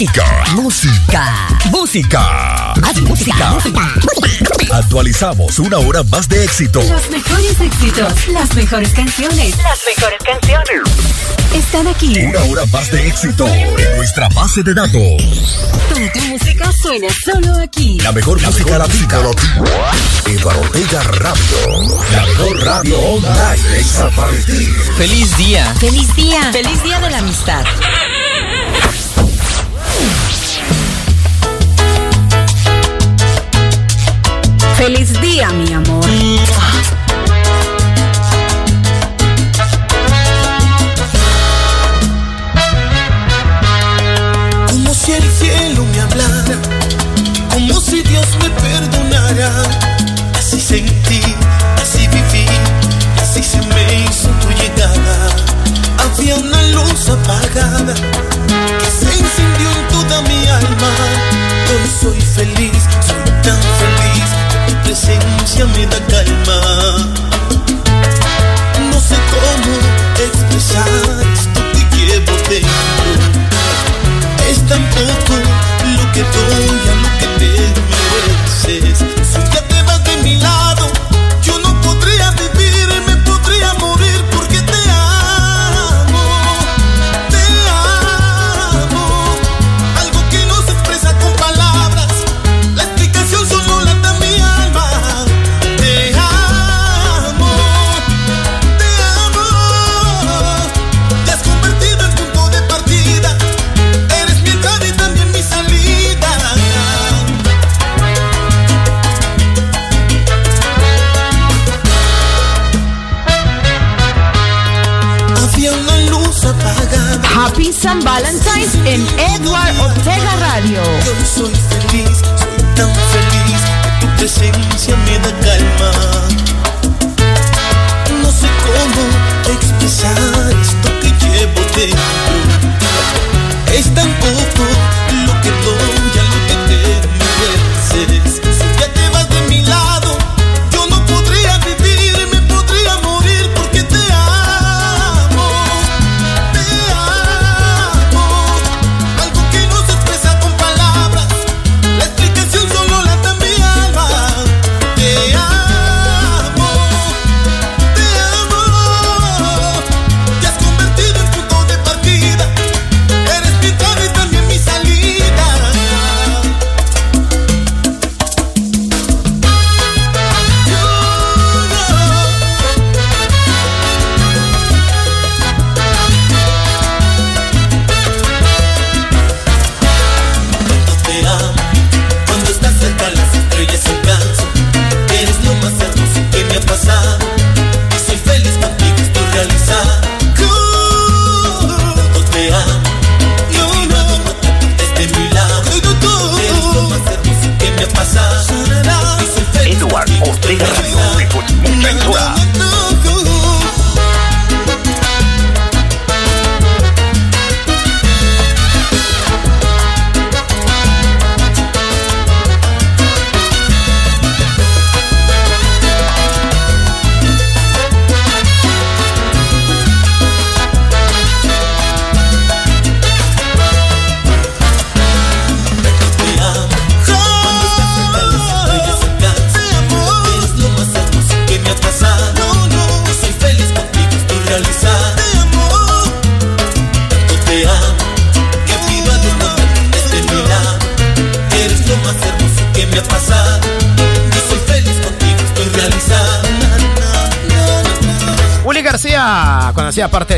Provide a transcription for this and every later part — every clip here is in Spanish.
Música. Música. Música. música. Actualizamos una hora más de éxito. Los mejores éxitos. Las mejores canciones. Las mejores canciones. Están aquí. Una hora más de éxito en nuestra base de datos. tu música suena solo aquí. La mejor música latina. Eduardo Ortega Radio. La mejor radio online es Feliz día. Feliz día. Feliz día de la amistad. Feliz día, mi amor. Como si el cielo me hablara, como si Dios me perdonara. Así sentí, así viví, así se me hizo tu llegada. Había una luz apagada que se encendió en toda mi alma. Hoy soy feliz, presencia me da calma. No sé cómo expresar esto que llevo dentro. Es tan poco lo que doy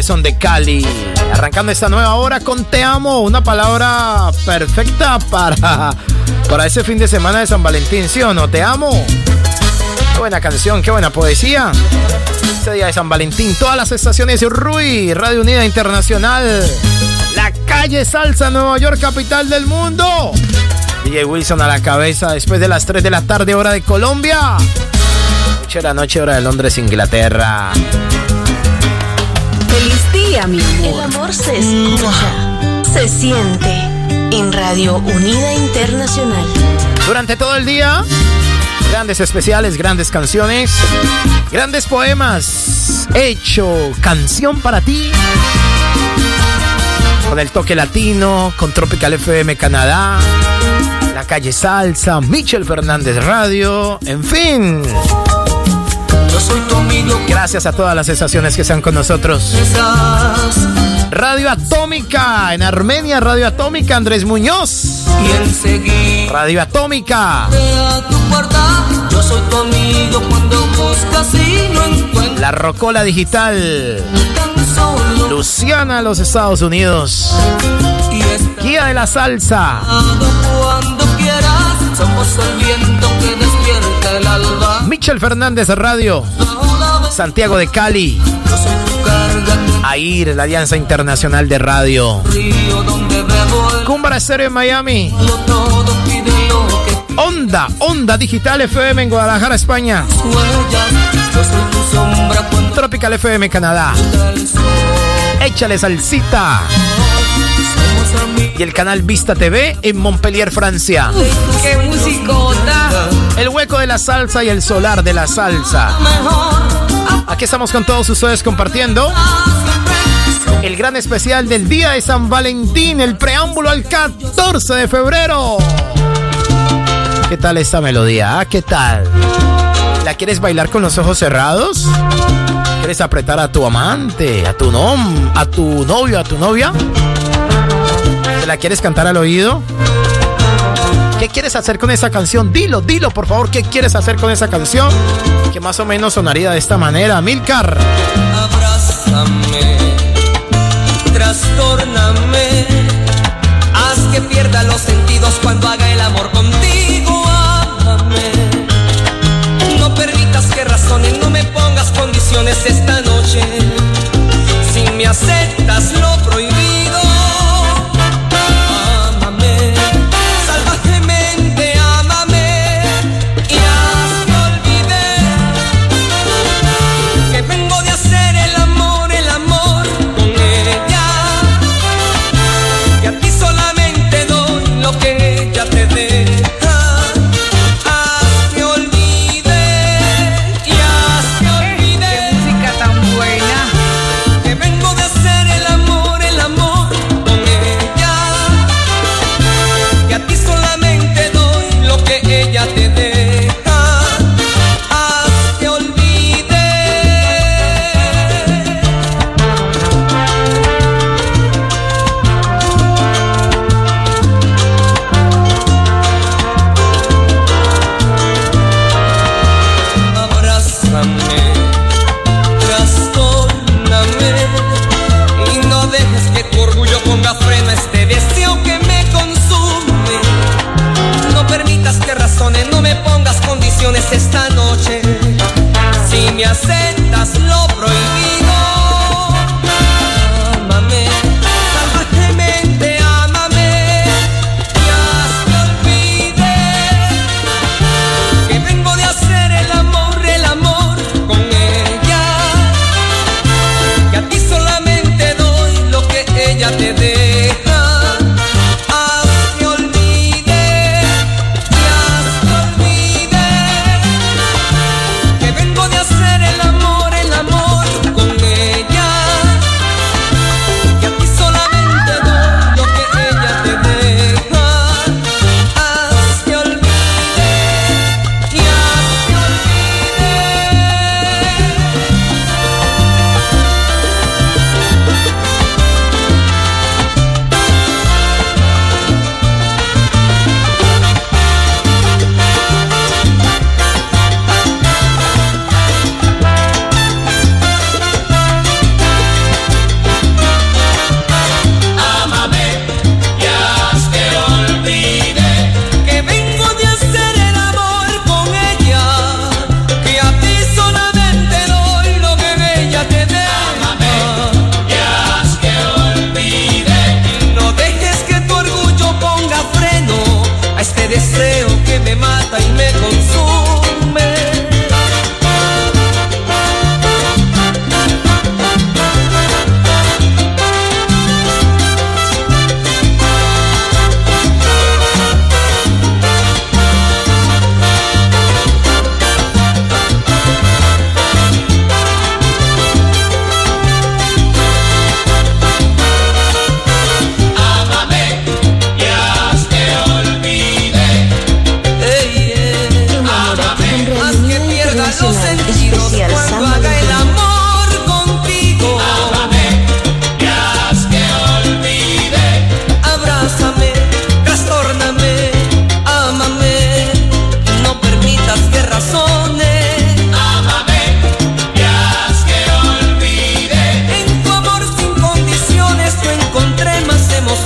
Son de Cali. Arrancando esta nueva hora con Te Amo, una palabra perfecta para, para ese fin de semana de San Valentín, ¿sí o no? Te amo. Buena canción, qué buena poesía. Este día de San Valentín, todas las estaciones RUI, Radio Unida Internacional, la calle Salsa, Nueva York, capital del mundo. DJ Wilson a la cabeza después de las 3 de la tarde, hora de Colombia. 8 de la noche, hora de Londres, Inglaterra. Mi El amor. amor se escucha, se siente en Radio Unida Internacional. Durante todo el día, grandes especiales, grandes canciones, grandes poemas. Hecho canción para ti. con el toque latino, con Tropical FM Canadá, la calle Salsa, Michel Fernández Radio, en fin. Soy tu amigo. Gracias a todas las estaciones que están con nosotros. Radio Atómica en Armenia, Radio Atómica Andrés Muñoz. Y enseguida. Radio Atómica. Tu puerta, yo soy tu amigo cuando buscas y no encuentras. La Rocola Digital. Luciana, los Estados Unidos. Guía de la Salsa. Cuando quieras, somos el viento que despierta el alba. Michel Fernández Radio. Santiago de Cali. AIR, la Alianza Internacional de Radio. Cumbra Estéreo en Miami. Onda, Onda Digital FM en Guadalajara, España. Tropical FM Canadá. Échale salsita. Y el canal Vista TV en Montpellier, Francia. ¡Qué musicota! El hueco de la salsa y el solar de la salsa. Aquí estamos con todos ustedes compartiendo el gran especial del Día de San Valentín, el preámbulo al 14 de febrero. ¿Qué tal esta melodía? Ah, ¿Qué tal? ¿La quieres bailar con los ojos cerrados? ¿Quieres apretar a tu amante, a tu nom, a tu novio, a tu novia? ¿Te la quieres cantar al oído? ¿Qué quieres hacer con esa canción? Dilo, dilo, por favor, ¿qué quieres hacer con esa canción? Que más o menos sonaría de esta manera, Milcar. Abrázame, trastorname, haz que pierda los sentidos cuando haga el amor contigo, ámame. No permitas que razones, no me pongas condiciones esta noche. Si me aceptas lo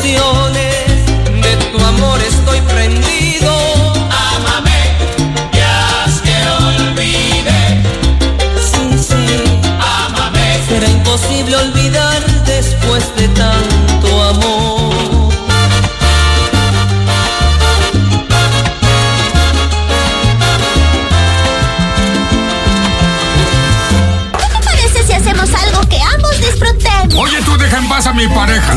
Dios.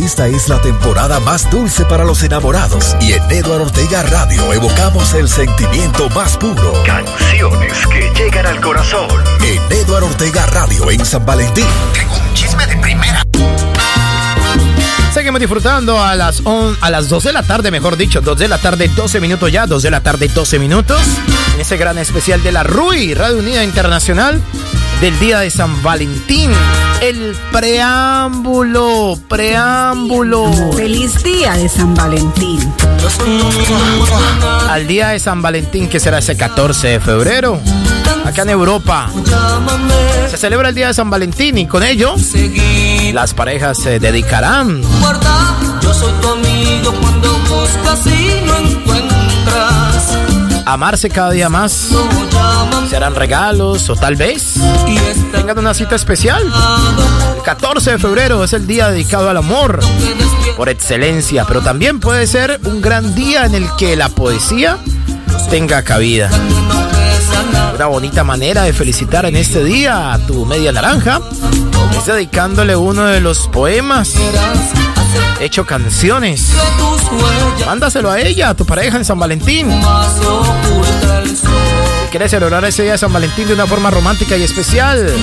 Esta es la temporada más dulce para los enamorados y en Eduardo Ortega Radio evocamos el sentimiento más puro. Canciones que llegan al corazón. En Eduardo Ortega Radio en San Valentín. Tengo un chisme de primera. Seguimos disfrutando a las, a las 2 de la tarde, mejor dicho, 2 de la tarde, 12 minutos ya, 2 de la tarde, 12 minutos. En ese gran especial de la RUI, Radio Unida Internacional, del día de San Valentín. El preámbulo, preámbulo. Feliz día de San Valentín. Al día de San Valentín, que será ese 14 de febrero, acá en Europa. Se celebra el día de San Valentín y con ello las parejas se dedicarán. Yo soy tu amigo cuando buscas y no encuentras. Amarse cada día más. Serán regalos o tal vez tengan una cita especial. El 14 de febrero es el día dedicado al amor por excelencia, pero también puede ser un gran día en el que la poesía tenga cabida. Una bonita manera de felicitar en este día a tu media naranja es dedicándole uno de los poemas hecho canciones. Mándaselo a ella, a tu pareja en San Valentín. Si quieres celebrar ese día de San Valentín de una forma romántica y especial,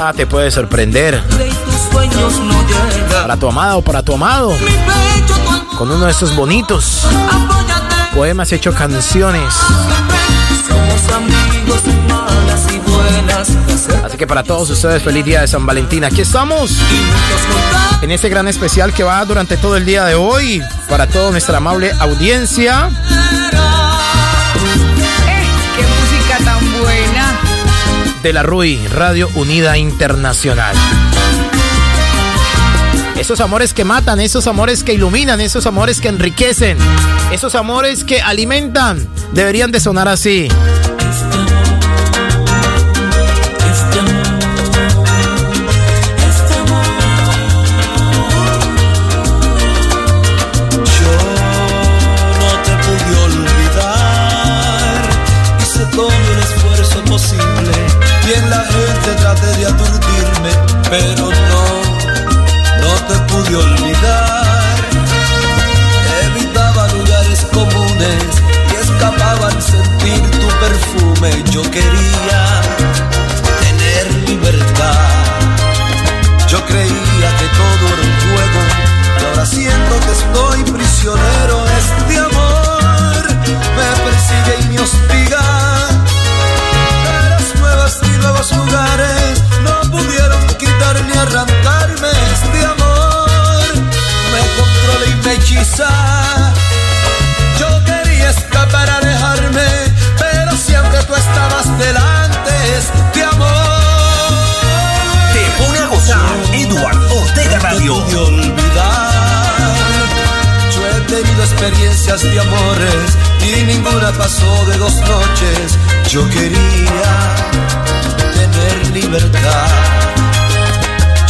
ah, te puede sorprender. Para tu amada o para tu amado, con uno de esos bonitos poemas hecho canciones. Así que para todos ustedes, feliz día de San Valentín. Aquí estamos en este gran especial que va durante todo el día de hoy para toda nuestra amable audiencia. Eh, ¡Qué música tan buena! De la RUI, Radio Unida Internacional. Esos amores que matan, esos amores que iluminan, esos amores que enriquecen, esos amores que alimentan, deberían de sonar así. Yo quería tener libertad. Yo creía que todo era un juego y ahora siento que estoy Yo quería tener libertad.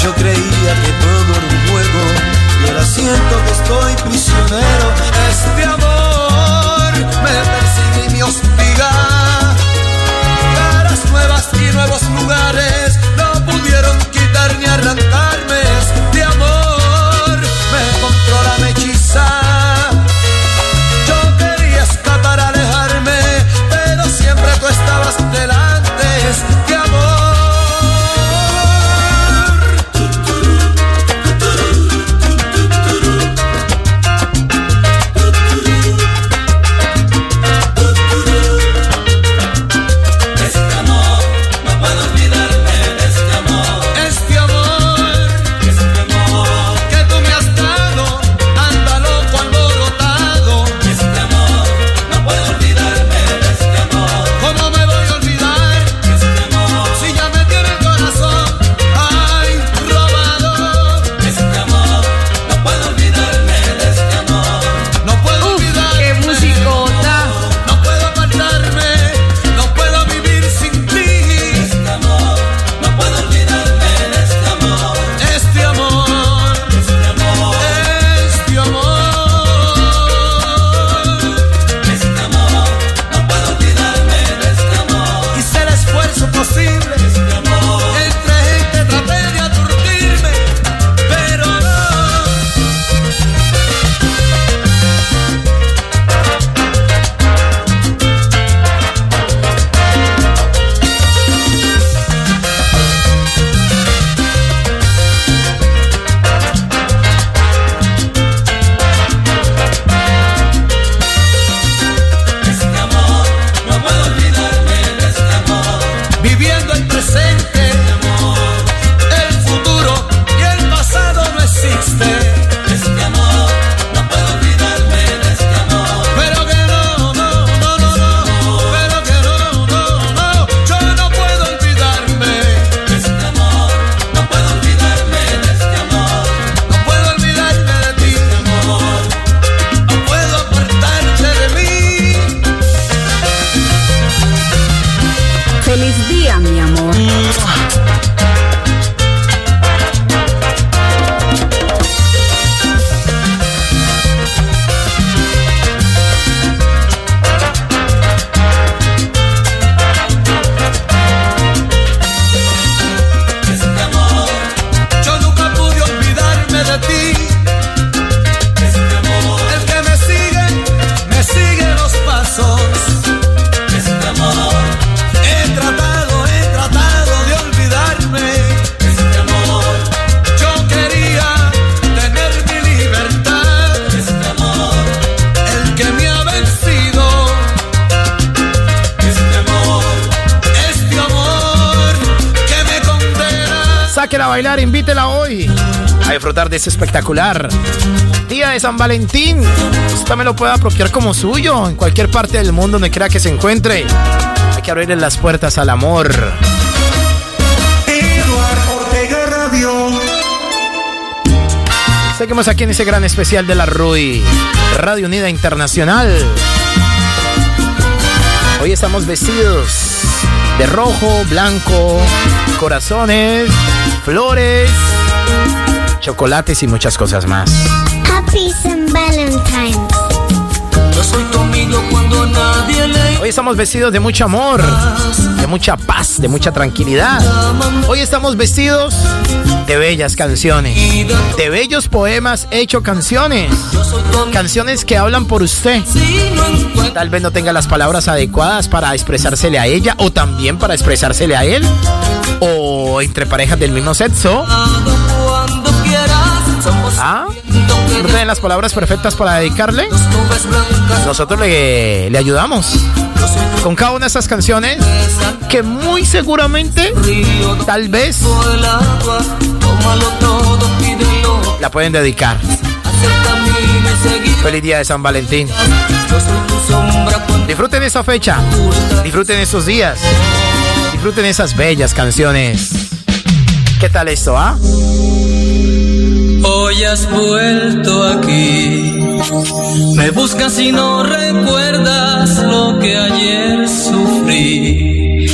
Yo creía que todo era un juego y ahora siento que estoy prisionero. Este amor me persigue y me hostiga. Caras nuevas y nuevos lugares no pudieron quitar ni arrancarme. Bailar, invítela hoy a disfrutar de ese espectacular día de San Valentín. Usted me lo puede apropiar como suyo en cualquier parte del mundo donde quiera que se encuentre. Hay que abrirle las puertas al amor. Seguimos aquí en ese gran especial de la RUI, Radio Unida Internacional. Hoy estamos vestidos de rojo, blanco, corazones, flores, chocolates y muchas cosas más. Happy St. Valentine's. Yo soy tu amigo cuando nadie le Hoy estamos vestidos de mucho amor, de mucha paz, de mucha tranquilidad. Hoy estamos vestidos de bellas canciones, de bellos poemas hecho canciones, canciones que hablan por usted. Tal vez no tenga las palabras adecuadas para expresársele a ella o también para expresársele a él o entre parejas del mismo sexo. ¿Ah? ¿No tienen las palabras perfectas para dedicarle? Nosotros le, le ayudamos con cada una de esas canciones que muy seguramente, tal vez, la pueden dedicar. Feliz día de San Valentín. Disfruten esa fecha, disfruten esos días, disfruten esas bellas canciones. ¿Qué tal esto, ah? Hoy has vuelto aquí, me buscas y no recuerdas lo que ayer sufrí.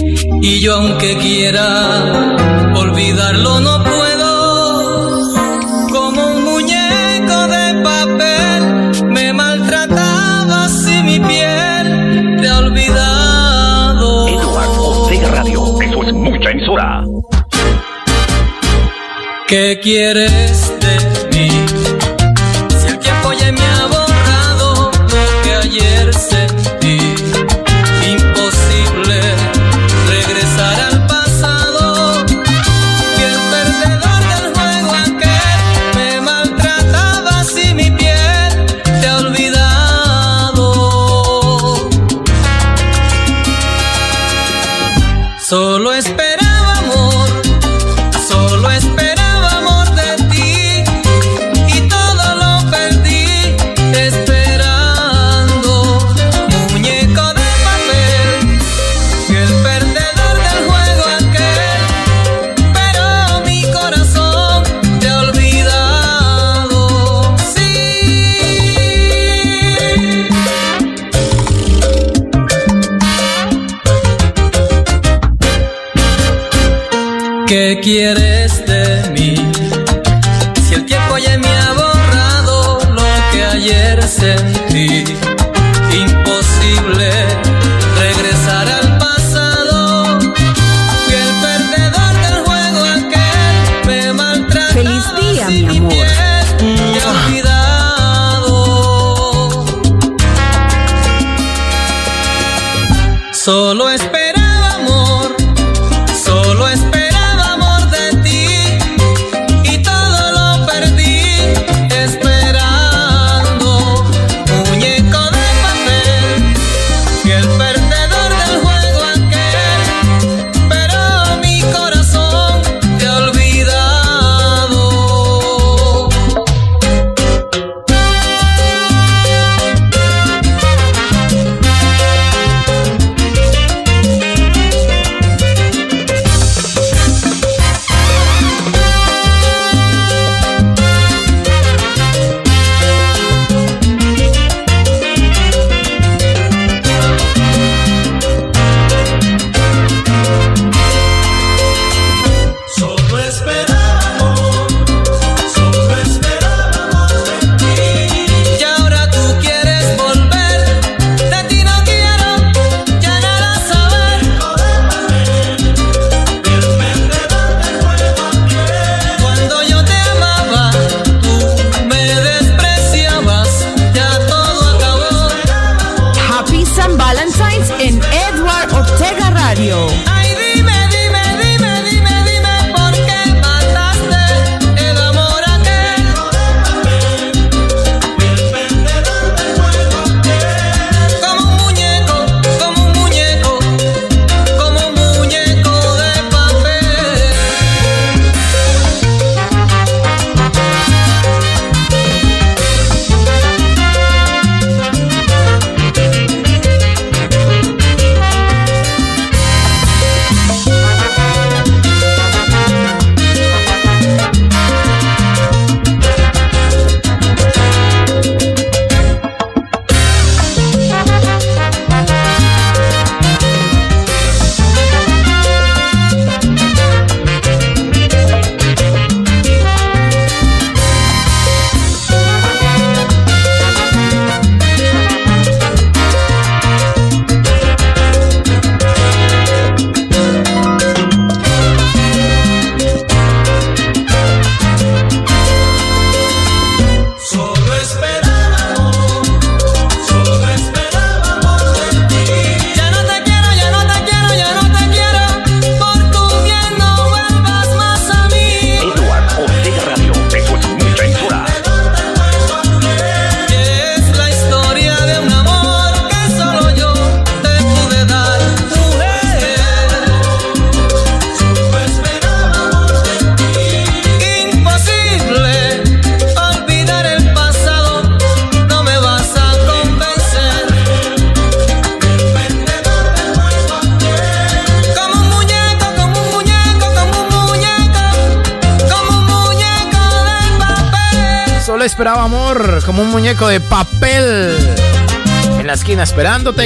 Y yo aunque quiera olvidarlo no puedo, como un muñeco de papel me maltratabas y mi piel te ha olvidado. Eduardo Radio, eso es mucha emisora. ¿Qué quieres Solo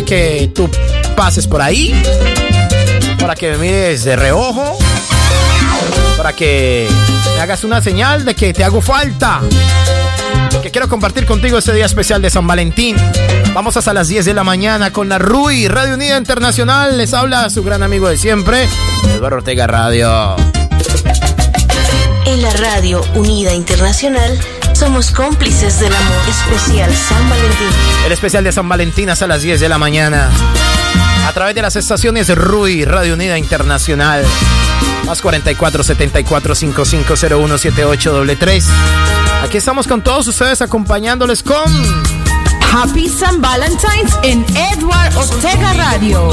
que tú pases por ahí para que me mires de reojo, para que me hagas una señal de que te hago falta, que quiero compartir contigo este día especial de San Valentín. Vamos hasta las 10 de la mañana con la RUI, Radio Unida Internacional. Les habla su gran amigo de siempre, Eduardo Ortega Radio. En la Radio Unida Internacional somos cómplices del amor especial San Valentín. El especial de San Valentín hasta las 10 de la mañana. A través de las estaciones RUI, Radio Unida Internacional. Más 44 74 5501 78 3. Aquí estamos con todos ustedes acompañándoles con. Happy San Valentine's en Edward Ortega Radio.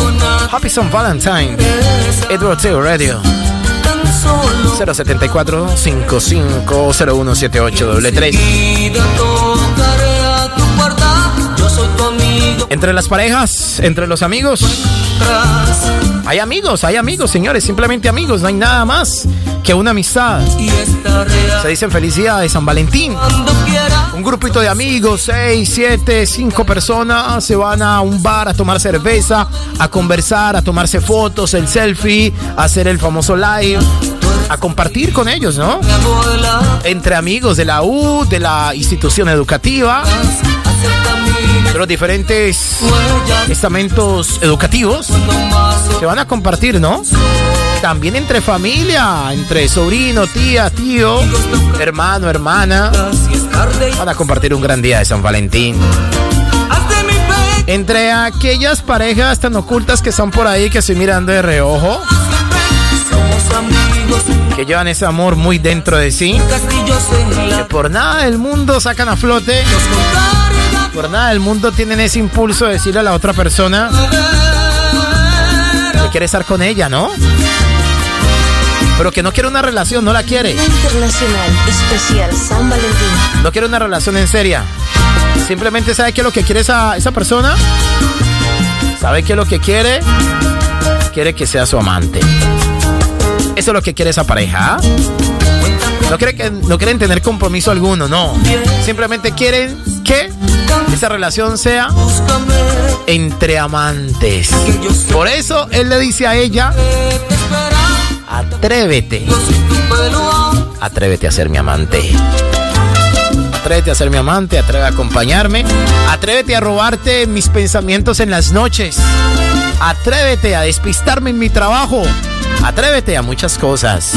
Happy San Valentine. Edward Ortega Radio. 074 550178 3 Entre las parejas, entre los amigos. Hay amigos, hay amigos, señores, simplemente amigos, no hay nada más que una amistad. Se dicen felicidades San Valentín. Un grupito de amigos, seis, siete, cinco personas, se van a un bar a tomar cerveza, a conversar, a tomarse fotos, el selfie, a hacer el famoso live, a compartir con ellos, ¿no? Entre amigos de la U, de la institución educativa, los diferentes estamentos educativos, se van a compartir, ¿no? También entre familia, entre sobrino, tía, tío, hermano, hermana. Van a compartir un gran día de San Valentín. Entre aquellas parejas tan ocultas que están por ahí que estoy mirando de reojo. Que llevan ese amor muy dentro de sí. Que por nada del mundo sacan a flote. Por nada del mundo tienen ese impulso de decirle a la otra persona que quiere estar con ella, ¿no? Pero que no quiere una relación, no la quiere. Internacional Especial San Valentín. No quiere una relación en seria. Simplemente sabe que lo que quiere esa, esa persona. Sabe que lo que quiere. Quiere que sea su amante. Eso es lo que quiere esa pareja. No quieren tener compromiso alguno, no. Simplemente quieren que esa relación sea entre amantes. Por eso él le dice a ella, atrévete. Atrévete a ser mi amante. Atrévete a ser mi amante, atrévete a acompañarme. Atrévete a robarte mis pensamientos en las noches. Atrévete a despistarme en mi trabajo. Atrévete a muchas cosas.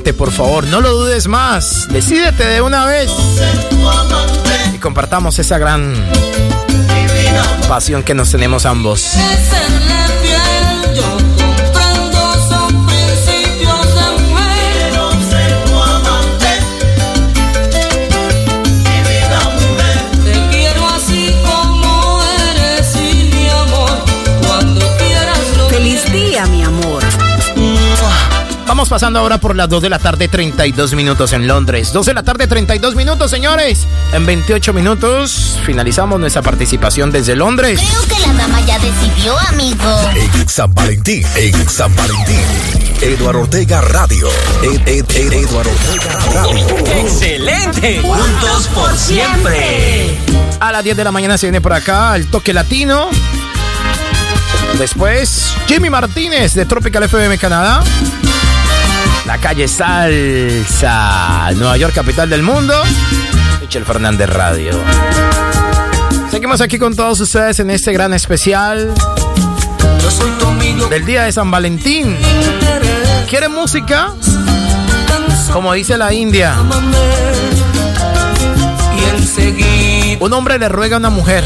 Por favor. No lo dudes más. Decídete de una vez. Y compartamos esa gran pasión que nos tenemos ambos. Vamos pasando ahora por las 2 de la tarde, 32 minutos en Londres. 2 de la tarde, 32 minutos, señores. En 28 minutos finalizamos nuestra participación desde Londres. Creo que la dama ya decidió, amigo. En San Valentín, en San Valentín. Eduardo Ortega Radio. Ed, Ed, Ed, Eduardo Ortega Radio. ¡Excelente! Juntos por siempre. A las 10 de la mañana se viene por acá el toque latino. Después, Jimmy Martínez de Tropical FM Canadá. La calle Salsa, Nueva York, capital del mundo. Michel Fernández Radio. Seguimos aquí con todos ustedes en este gran especial del día de San Valentín. ¿Quiere música? Como dice la India. Un hombre le ruega a una mujer.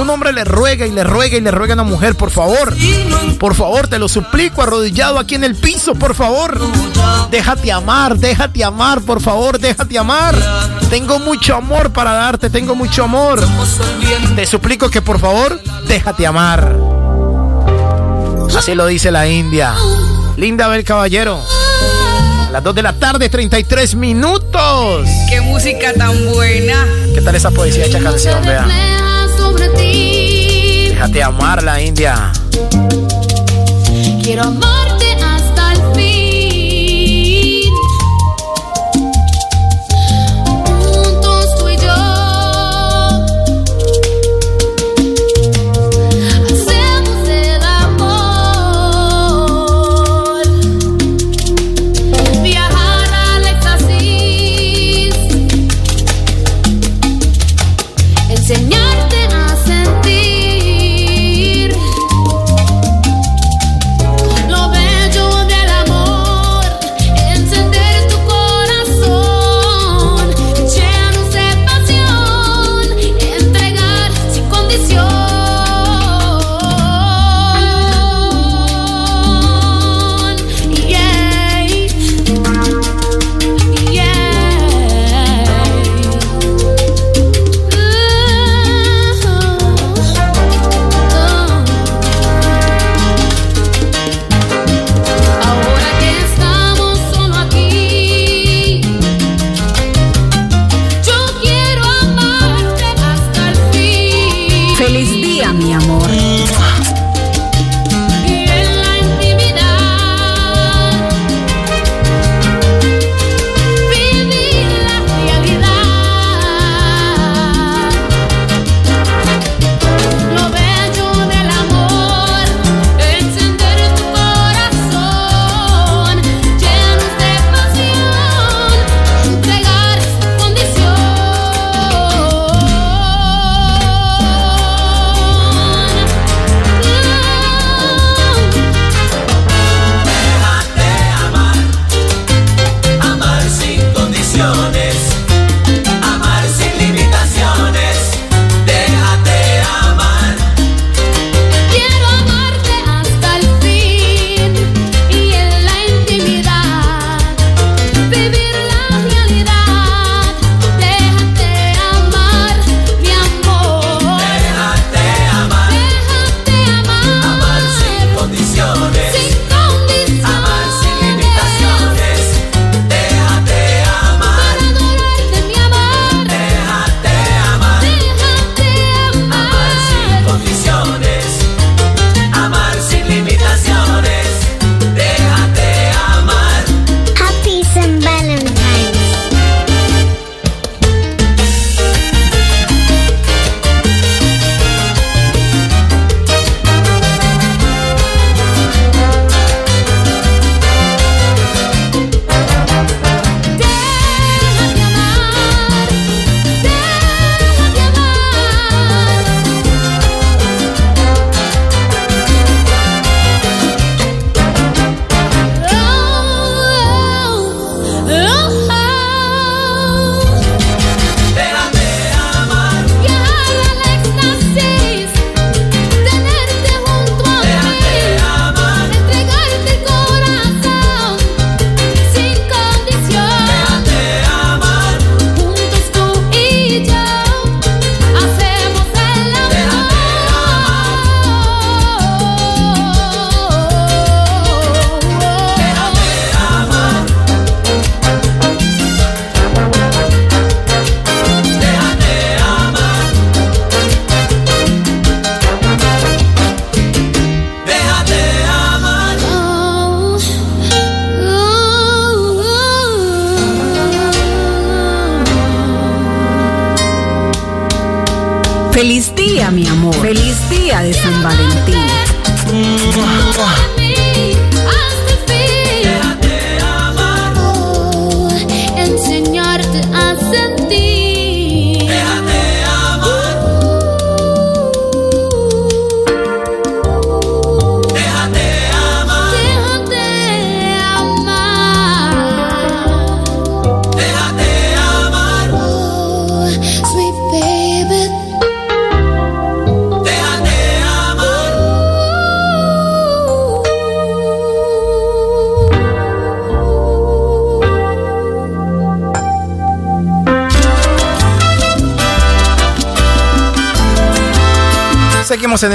Un hombre le ruega y le ruega y le ruega a una mujer, por favor. Por favor, te lo suplico, arrodillado aquí en el piso, por favor. Déjate amar, déjate amar, por favor, déjate amar. Tengo mucho amor para darte, tengo mucho amor. Te suplico que por favor, déjate amar. Así lo dice la India. Linda Bel Caballero. A las 2 de la tarde, 33 minutos. ¡Qué música tan buena! ¿Qué tal esa poesía hecha canción, vea? Déjate amar la India. Quiero amarte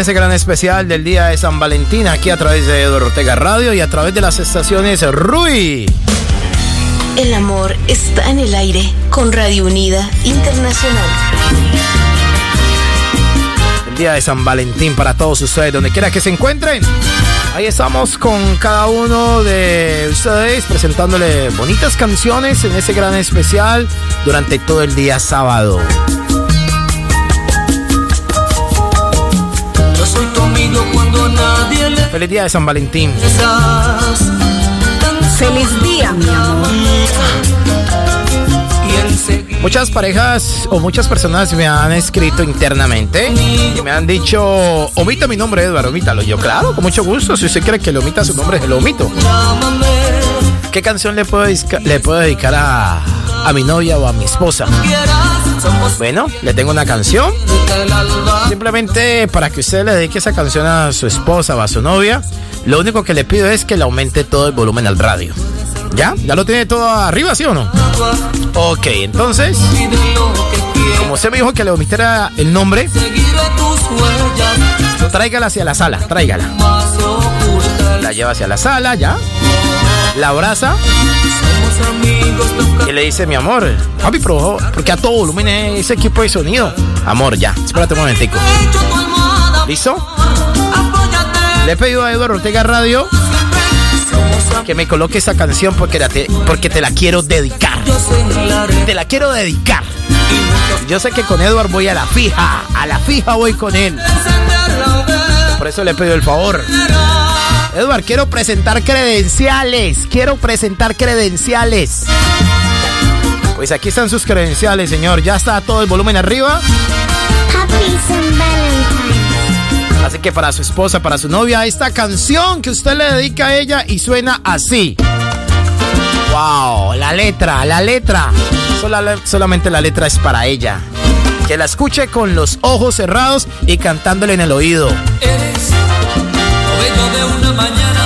ese gran especial del día de San Valentín aquí a través de Eduardo Ortega Radio y a través de las estaciones RUI. El amor está en el aire con Radio Unida Internacional. El día de San Valentín para todos ustedes, donde quiera que se encuentren. Ahí estamos con cada uno de ustedes presentándole bonitas canciones en ese gran especial durante todo el día sábado. Tu amigo cuando nadie le Feliz día de San Valentín. Feliz día, mi amor. Muchas parejas o muchas personas me han escrito internamente y me han dicho, omita mi nombre, Eduardo, omítalo. Yo, claro, con mucho gusto. Si usted quiere que le omita su nombre, se lo omito. ¿Qué canción le puedo, le puedo dedicar a, a mi novia o a mi esposa? Bueno, le tengo una canción. Simplemente para que usted le dedique esa canción a su esposa o a su novia, lo único que le pido es que le aumente todo el volumen al radio. ¿Ya? ¿Ya lo tiene todo arriba, sí o no? Ok, entonces, como usted me dijo que le omitiera el nombre, tráigala hacia la sala, tráigala. La lleva hacia la sala, ya. La abraza y le dice, mi amor, papi, pero porque a todo volumen ese equipo de sonido. Amor, ya, espérate un momentico. he. ¿Listo? Le he pedido a Eduardo Ortega Radio que me coloque esa canción porque, te, porque te la quiero dedicar. Te la quiero dedicar. Yo sé que con Edward voy a la fija. A la fija voy con él. Por eso le pido el favor. Edward, quiero presentar credenciales. Quiero presentar credenciales. Pues aquí están sus credenciales, señor. Ya está todo el volumen arriba. Happy San Valentine. Así que para su esposa, para su novia, esta canción que usted le dedica a ella y suena así. Wow, la letra, la letra. Sola- solamente la letra es para ella. Que la escuche con los ojos cerrados y cantándole en el oído. Eres mañana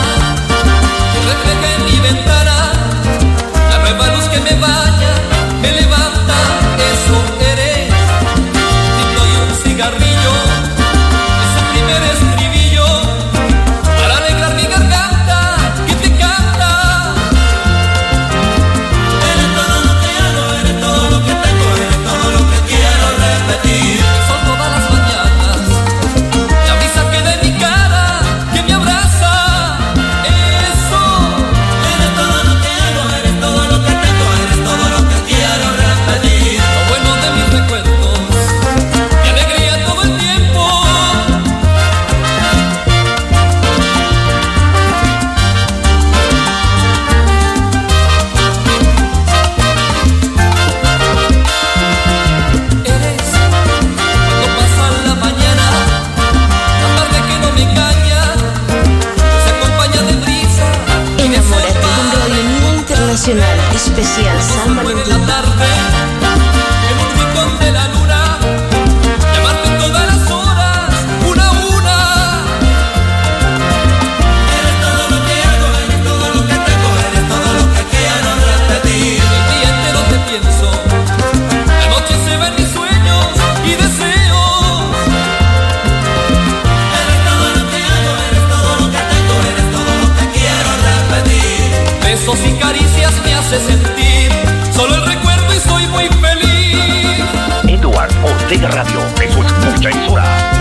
Radio, eso es mucha emisora. día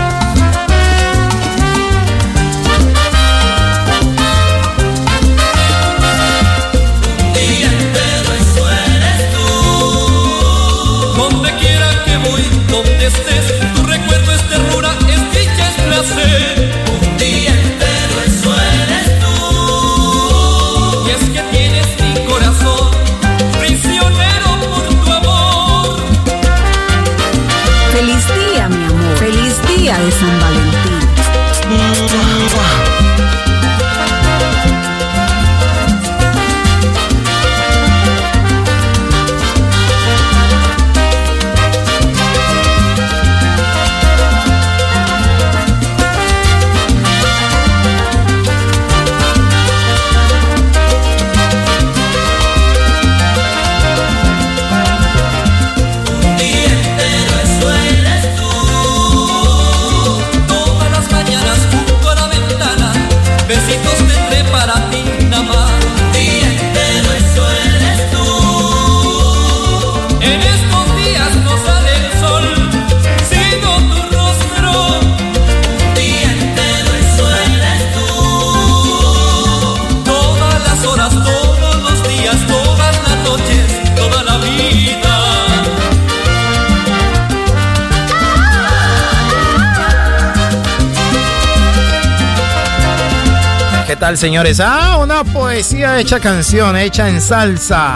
tal, señores? Ah, una poesía hecha canción, hecha en salsa.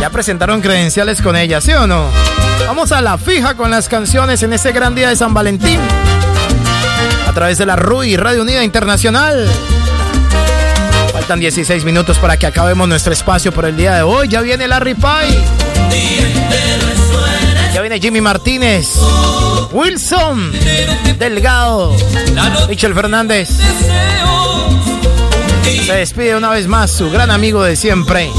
Ya presentaron credenciales con ella, ¿sí o no? Vamos a la fija con las canciones en este gran día de San Valentín. A través de la RUI, Radio Unida Internacional. Faltan 16 minutos para que acabemos nuestro espacio por el día de hoy. Ya viene Larry Pie. Ya viene Jimmy Martínez. Wilson Delgado. Michel Fernández. Se despide una vez más su gran amigo de siempre.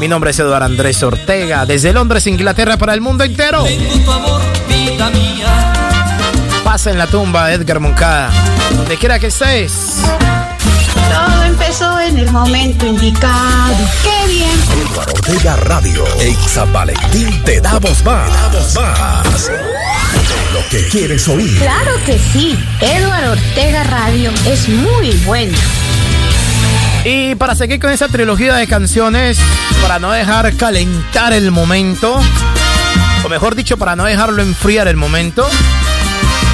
Mi nombre es Eduardo Andrés Ortega, desde Londres, Inglaterra, para el mundo entero. Pasa en la tumba, Edgar Moncada, donde quiera que estés. Todo empezó en el momento indicado. ¡Qué Eduardo Ortega Radio, San Valentín te damos más. Te damos más. Lo que quieres oír. Claro que sí. Eduardo Ortega Radio es muy bueno. Y para seguir con esa trilogía de canciones, para no dejar calentar el momento, o mejor dicho, para no dejarlo enfriar el momento,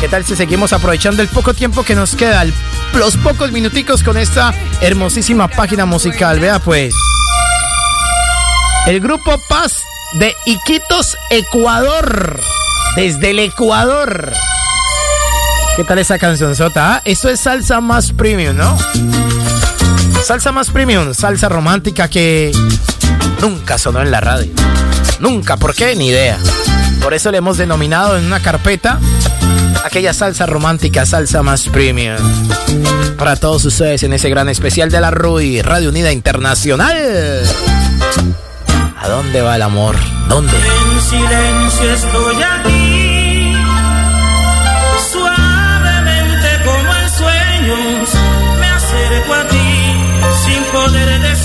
¿qué tal si seguimos aprovechando el poco tiempo que nos queda, los pocos minuticos con esta hermosísima página musical? Vea pues. El grupo Paz de Iquitos, Ecuador. Desde el Ecuador. ¿Qué tal esa canción sota? Ah, esto es salsa más premium, ¿no? Salsa más premium, salsa romántica que nunca sonó en la radio. Nunca, ¿por qué? Ni idea. Por eso le hemos denominado en una carpeta aquella salsa romántica, salsa más premium. Para todos ustedes en ese gran especial de la RUI, Radio Unida Internacional. ¿A dónde va el amor? ¿Dónde? En silencio estoy aquí. Suavemente como en sueños me acerco a ti sin poder decirte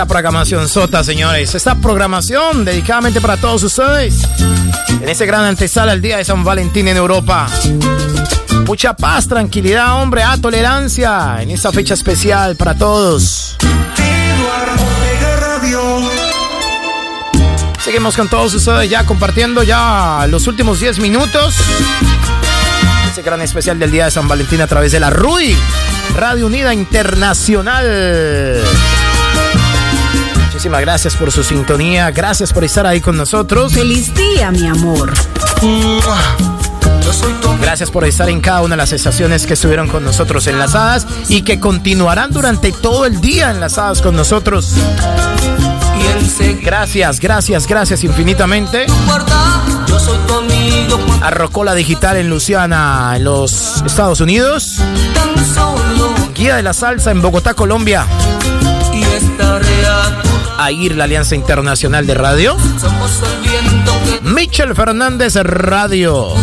esa programación sota, señores. Esta programación dedicadamente para todos ustedes. En ese gran antesala el día de San Valentín en Europa. Mucha paz, tranquilidad, hombre, a tolerancia en esta fecha especial para todos. Seguimos con todos ustedes ya compartiendo ya los últimos 10 minutos. Ese gran especial del día de San Valentín a través de la RUI, Radio Unida Internacional. Muchísimas gracias por su sintonía, gracias por estar ahí con nosotros. Feliz día, mi amor. Gracias por estar en cada una de las estaciones que estuvieron con nosotros enlazadas y que continuarán durante todo el día enlazadas con nosotros. Gracias, gracias, gracias infinitamente. A Rocola Digital en Luciana, en los Estados Unidos. Guía de la Salsa en Bogotá, Colombia. Y AIR, la Alianza Internacional de Radio. Michel Fernández Radio.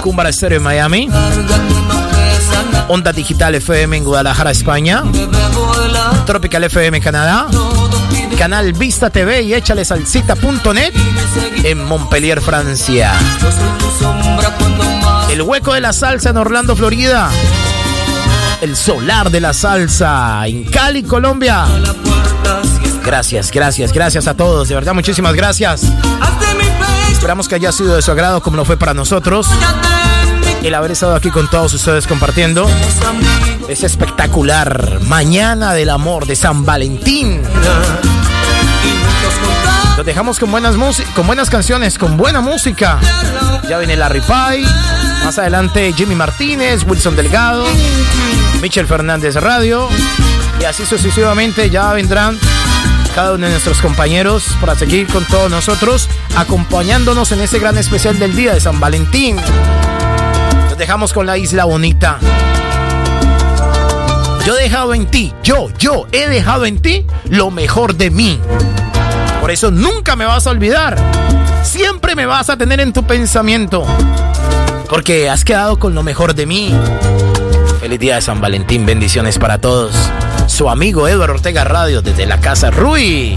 Cumbara Estéreo en Miami. Onda Digital FM en Guadalajara, España. Tropical FM Canadá. Canal Vista TV y échale salsita.net en Montpellier, Francia. El hueco de la salsa en Orlando, Florida el solar de la salsa en Cali, Colombia. Gracias, gracias, gracias a todos. De verdad, muchísimas gracias. Esperamos que haya sido de su agrado como lo fue para nosotros. El haber estado aquí con todos ustedes compartiendo. Es espectacular. Mañana del amor de San Valentín. Los dejamos con buenas, con buenas canciones, con buena música. Ya viene Larry Pie. Más adelante Jimmy Martínez, Wilson Delgado. Michel Fernández Radio. Y así sucesivamente ya vendrán cada uno de nuestros compañeros para seguir con todos nosotros, acompañándonos en ese gran especial del día de San Valentín. Nos dejamos con la isla bonita. Yo he dejado en ti, yo, yo he dejado en ti lo mejor de mí. Por eso nunca me vas a olvidar. Siempre me vas a tener en tu pensamiento. Porque has quedado con lo mejor de mí. Feliz día de San Valentín, bendiciones para todos. Su amigo Eduardo Ortega Radio desde la casa Rui.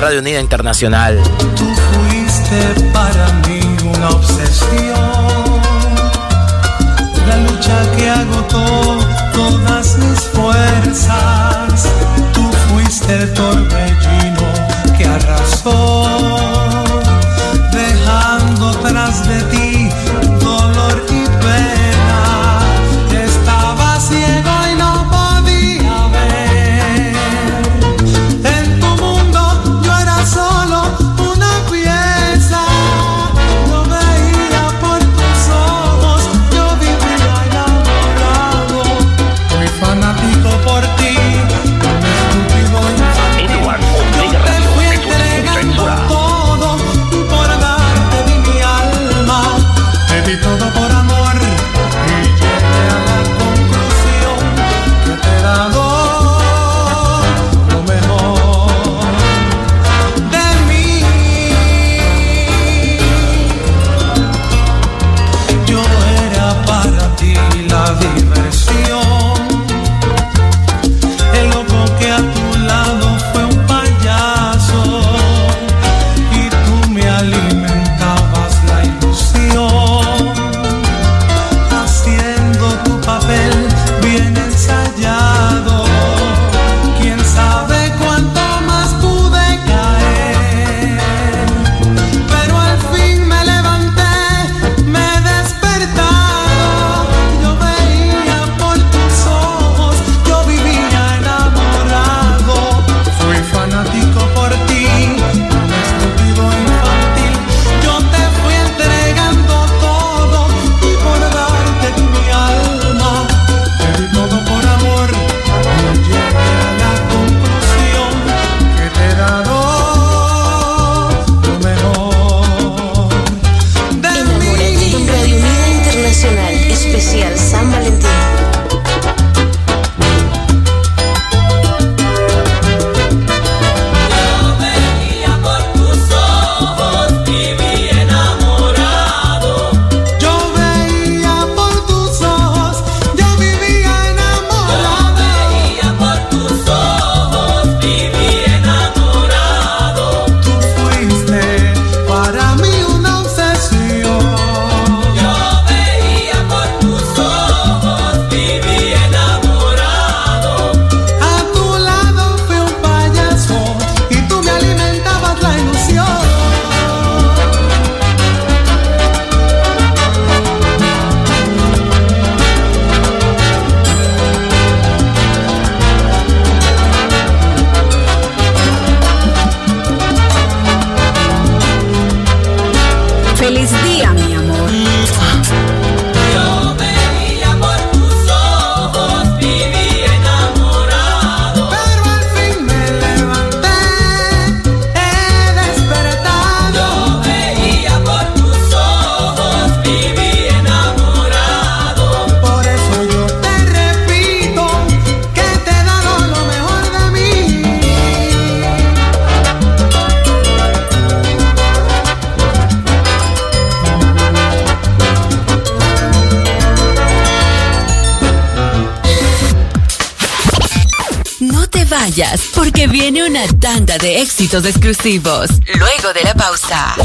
Radio Unida Internacional. Tú fuiste para mí una obsesión. La lucha que agotó todas mis fuerzas. Tú fuiste el torbellino que arrasó. Éxitos exclusivos. Luego de la pausa.